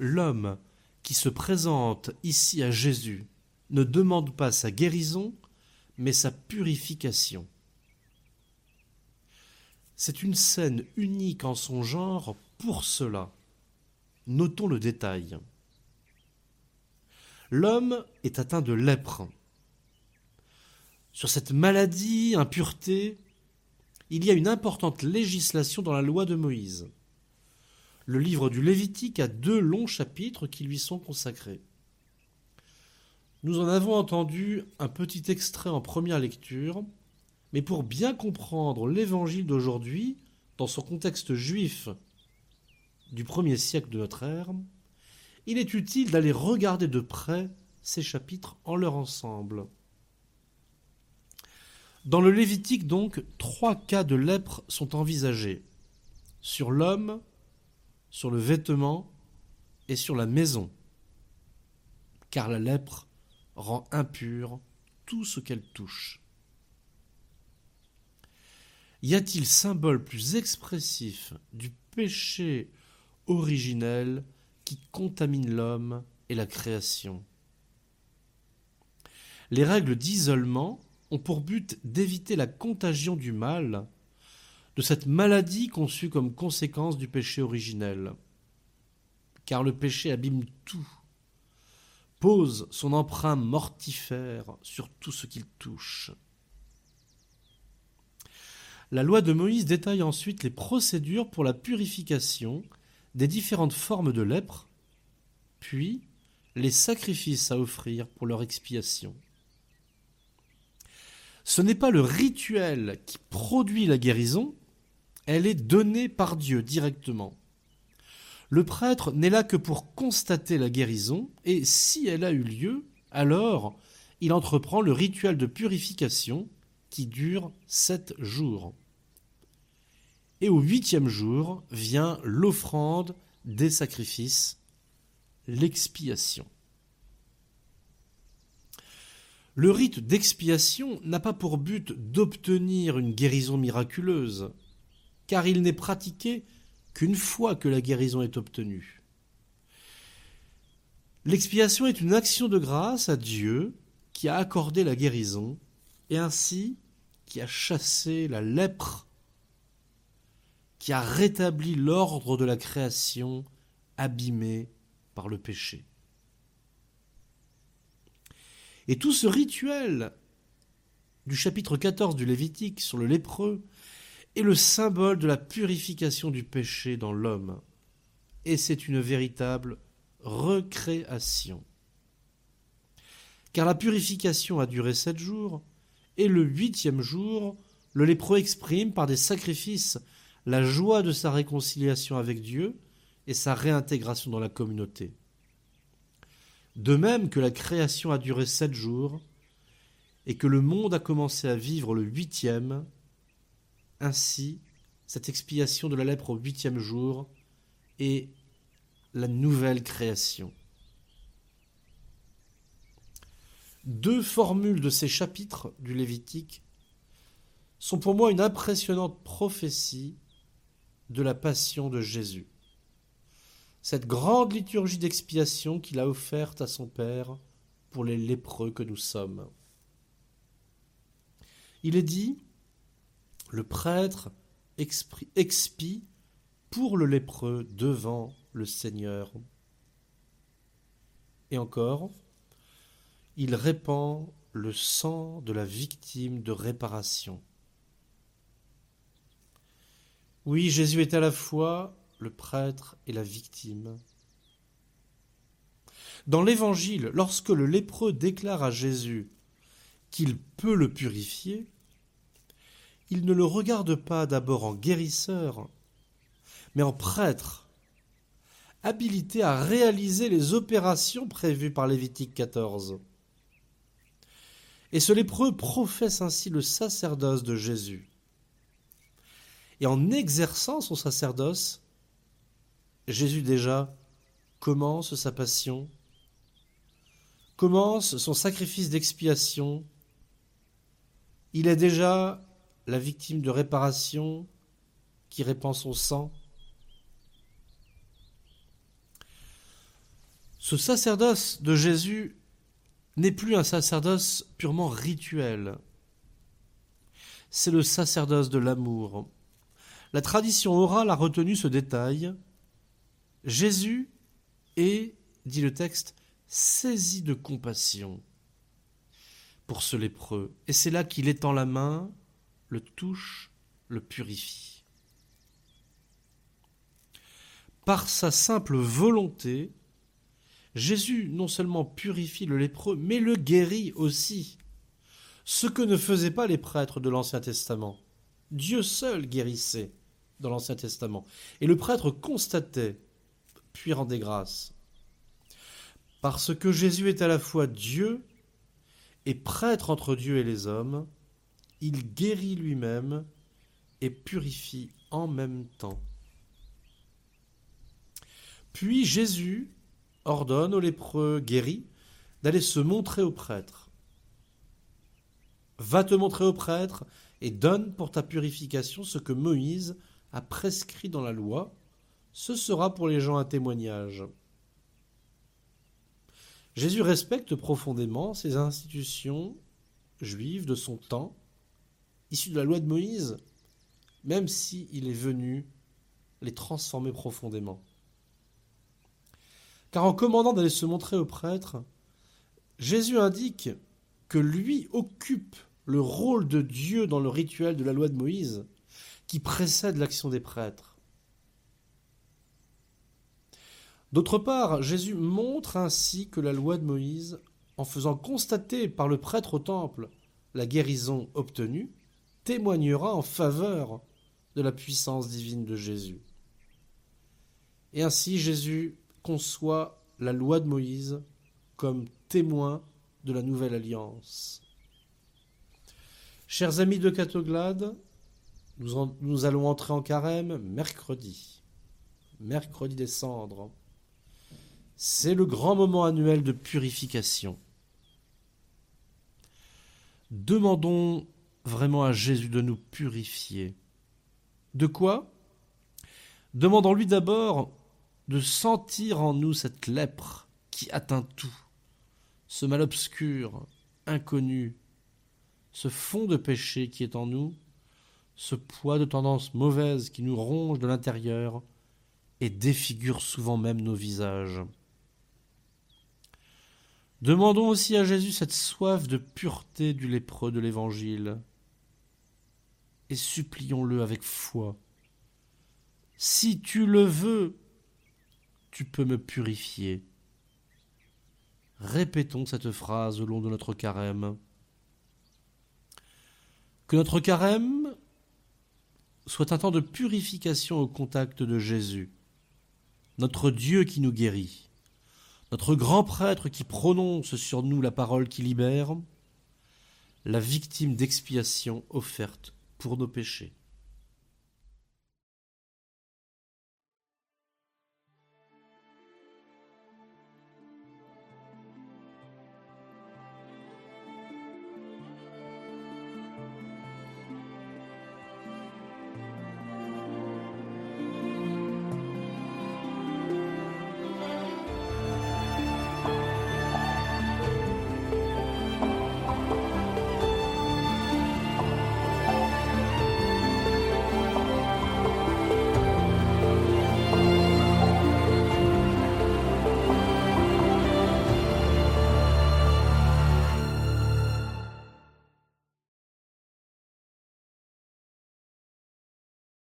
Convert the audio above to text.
l'homme qui se présente ici à Jésus ne demande pas sa guérison, mais sa purification. C'est une scène unique en son genre pour cela. Notons le détail. L'homme est atteint de lèpre. Sur cette maladie, impureté, il y a une importante législation dans la loi de Moïse. Le livre du Lévitique a deux longs chapitres qui lui sont consacrés. Nous en avons entendu un petit extrait en première lecture, mais pour bien comprendre l'évangile d'aujourd'hui, dans son contexte juif du premier siècle de notre ère, il est utile d'aller regarder de près ces chapitres en leur ensemble. Dans le Lévitique, donc, trois cas de lèpre sont envisagés sur l'homme, sur le vêtement et sur la maison, car la lèpre rend impur tout ce qu'elle touche. Y a-t-il symbole plus expressif du péché originel qui contamine l'homme et la création? Les règles d'isolement ont pour but d'éviter la contagion du mal, de cette maladie conçue comme conséquence du péché originel. Car le péché abîme tout, pose son empreinte mortifère sur tout ce qu'il touche. La loi de Moïse détaille ensuite les procédures pour la purification des différentes formes de lèpre, puis les sacrifices à offrir pour leur expiation. Ce n'est pas le rituel qui produit la guérison, elle est donnée par Dieu directement. Le prêtre n'est là que pour constater la guérison, et si elle a eu lieu, alors il entreprend le rituel de purification qui dure sept jours. Et au huitième jour vient l'offrande des sacrifices, l'expiation. Le rite d'expiation n'a pas pour but d'obtenir une guérison miraculeuse, car il n'est pratiqué qu'une fois que la guérison est obtenue. L'expiation est une action de grâce à Dieu qui a accordé la guérison et ainsi qui a chassé la lèpre, qui a rétabli l'ordre de la création abîmée par le péché. Et tout ce rituel du chapitre 14 du Lévitique sur le lépreux est le symbole de la purification du péché dans l'homme. Et c'est une véritable recréation. Car la purification a duré sept jours, et le huitième jour, le lépreux exprime par des sacrifices la joie de sa réconciliation avec Dieu et sa réintégration dans la communauté. De même que la création a duré sept jours, et que le monde a commencé à vivre le huitième, ainsi cette expiation de la lèpre au huitième jour est la nouvelle création. Deux formules de ces chapitres du Lévitique sont pour moi une impressionnante prophétie de la passion de Jésus cette grande liturgie d'expiation qu'il a offerte à son Père pour les lépreux que nous sommes. Il est dit, le prêtre expie pour le lépreux devant le Seigneur. Et encore, il répand le sang de la victime de réparation. Oui, Jésus est à la fois le prêtre et la victime. Dans l'Évangile, lorsque le lépreux déclare à Jésus qu'il peut le purifier, il ne le regarde pas d'abord en guérisseur, mais en prêtre, habilité à réaliser les opérations prévues par Lévitique 14. Et ce lépreux professe ainsi le sacerdoce de Jésus. Et en exerçant son sacerdoce, Jésus déjà commence sa passion, commence son sacrifice d'expiation. Il est déjà la victime de réparation qui répand son sang. Ce sacerdoce de Jésus n'est plus un sacerdoce purement rituel. C'est le sacerdoce de l'amour. La tradition orale a retenu ce détail. Jésus est, dit le texte, saisi de compassion pour ce lépreux. Et c'est là qu'il étend la main, le touche, le purifie. Par sa simple volonté, Jésus non seulement purifie le lépreux, mais le guérit aussi. Ce que ne faisaient pas les prêtres de l'Ancien Testament. Dieu seul guérissait dans l'Ancien Testament. Et le prêtre constatait, puis rendait grâce. Parce que Jésus est à la fois Dieu et prêtre entre Dieu et les hommes, il guérit lui-même et purifie en même temps. Puis Jésus ordonne aux lépreux guéris d'aller se montrer au prêtre. Va te montrer au prêtre et donne pour ta purification ce que Moïse a prescrit dans la loi. Ce sera pour les gens un témoignage. Jésus respecte profondément ces institutions juives de son temps, issues de la loi de Moïse, même s'il est venu les transformer profondément. Car en commandant d'aller se montrer au prêtre, Jésus indique que lui occupe le rôle de Dieu dans le rituel de la loi de Moïse qui précède l'action des prêtres. D'autre part, Jésus montre ainsi que la loi de Moïse, en faisant constater par le prêtre au temple la guérison obtenue, témoignera en faveur de la puissance divine de Jésus. Et ainsi Jésus conçoit la loi de Moïse comme témoin de la nouvelle alliance. Chers amis de Catoglade, nous, nous allons entrer en carême mercredi, mercredi des cendres. C'est le grand moment annuel de purification. Demandons vraiment à Jésus de nous purifier. De quoi? Demandons-lui d'abord de sentir en nous cette lèpre qui atteint tout, ce mal obscur, inconnu, ce fond de péché qui est en nous, ce poids de tendance mauvaise qui nous ronge de l'intérieur et défigure souvent même nos visages. Demandons aussi à Jésus cette soif de pureté du lépreux de l'Évangile, et supplions-le avec foi. Si tu le veux, tu peux me purifier. Répétons cette phrase au long de notre carême. Que notre carême soit un temps de purification au contact de Jésus, notre Dieu qui nous guérit, notre grand prêtre qui prononce sur nous la parole qui libère, la victime d'expiation offerte pour nos péchés.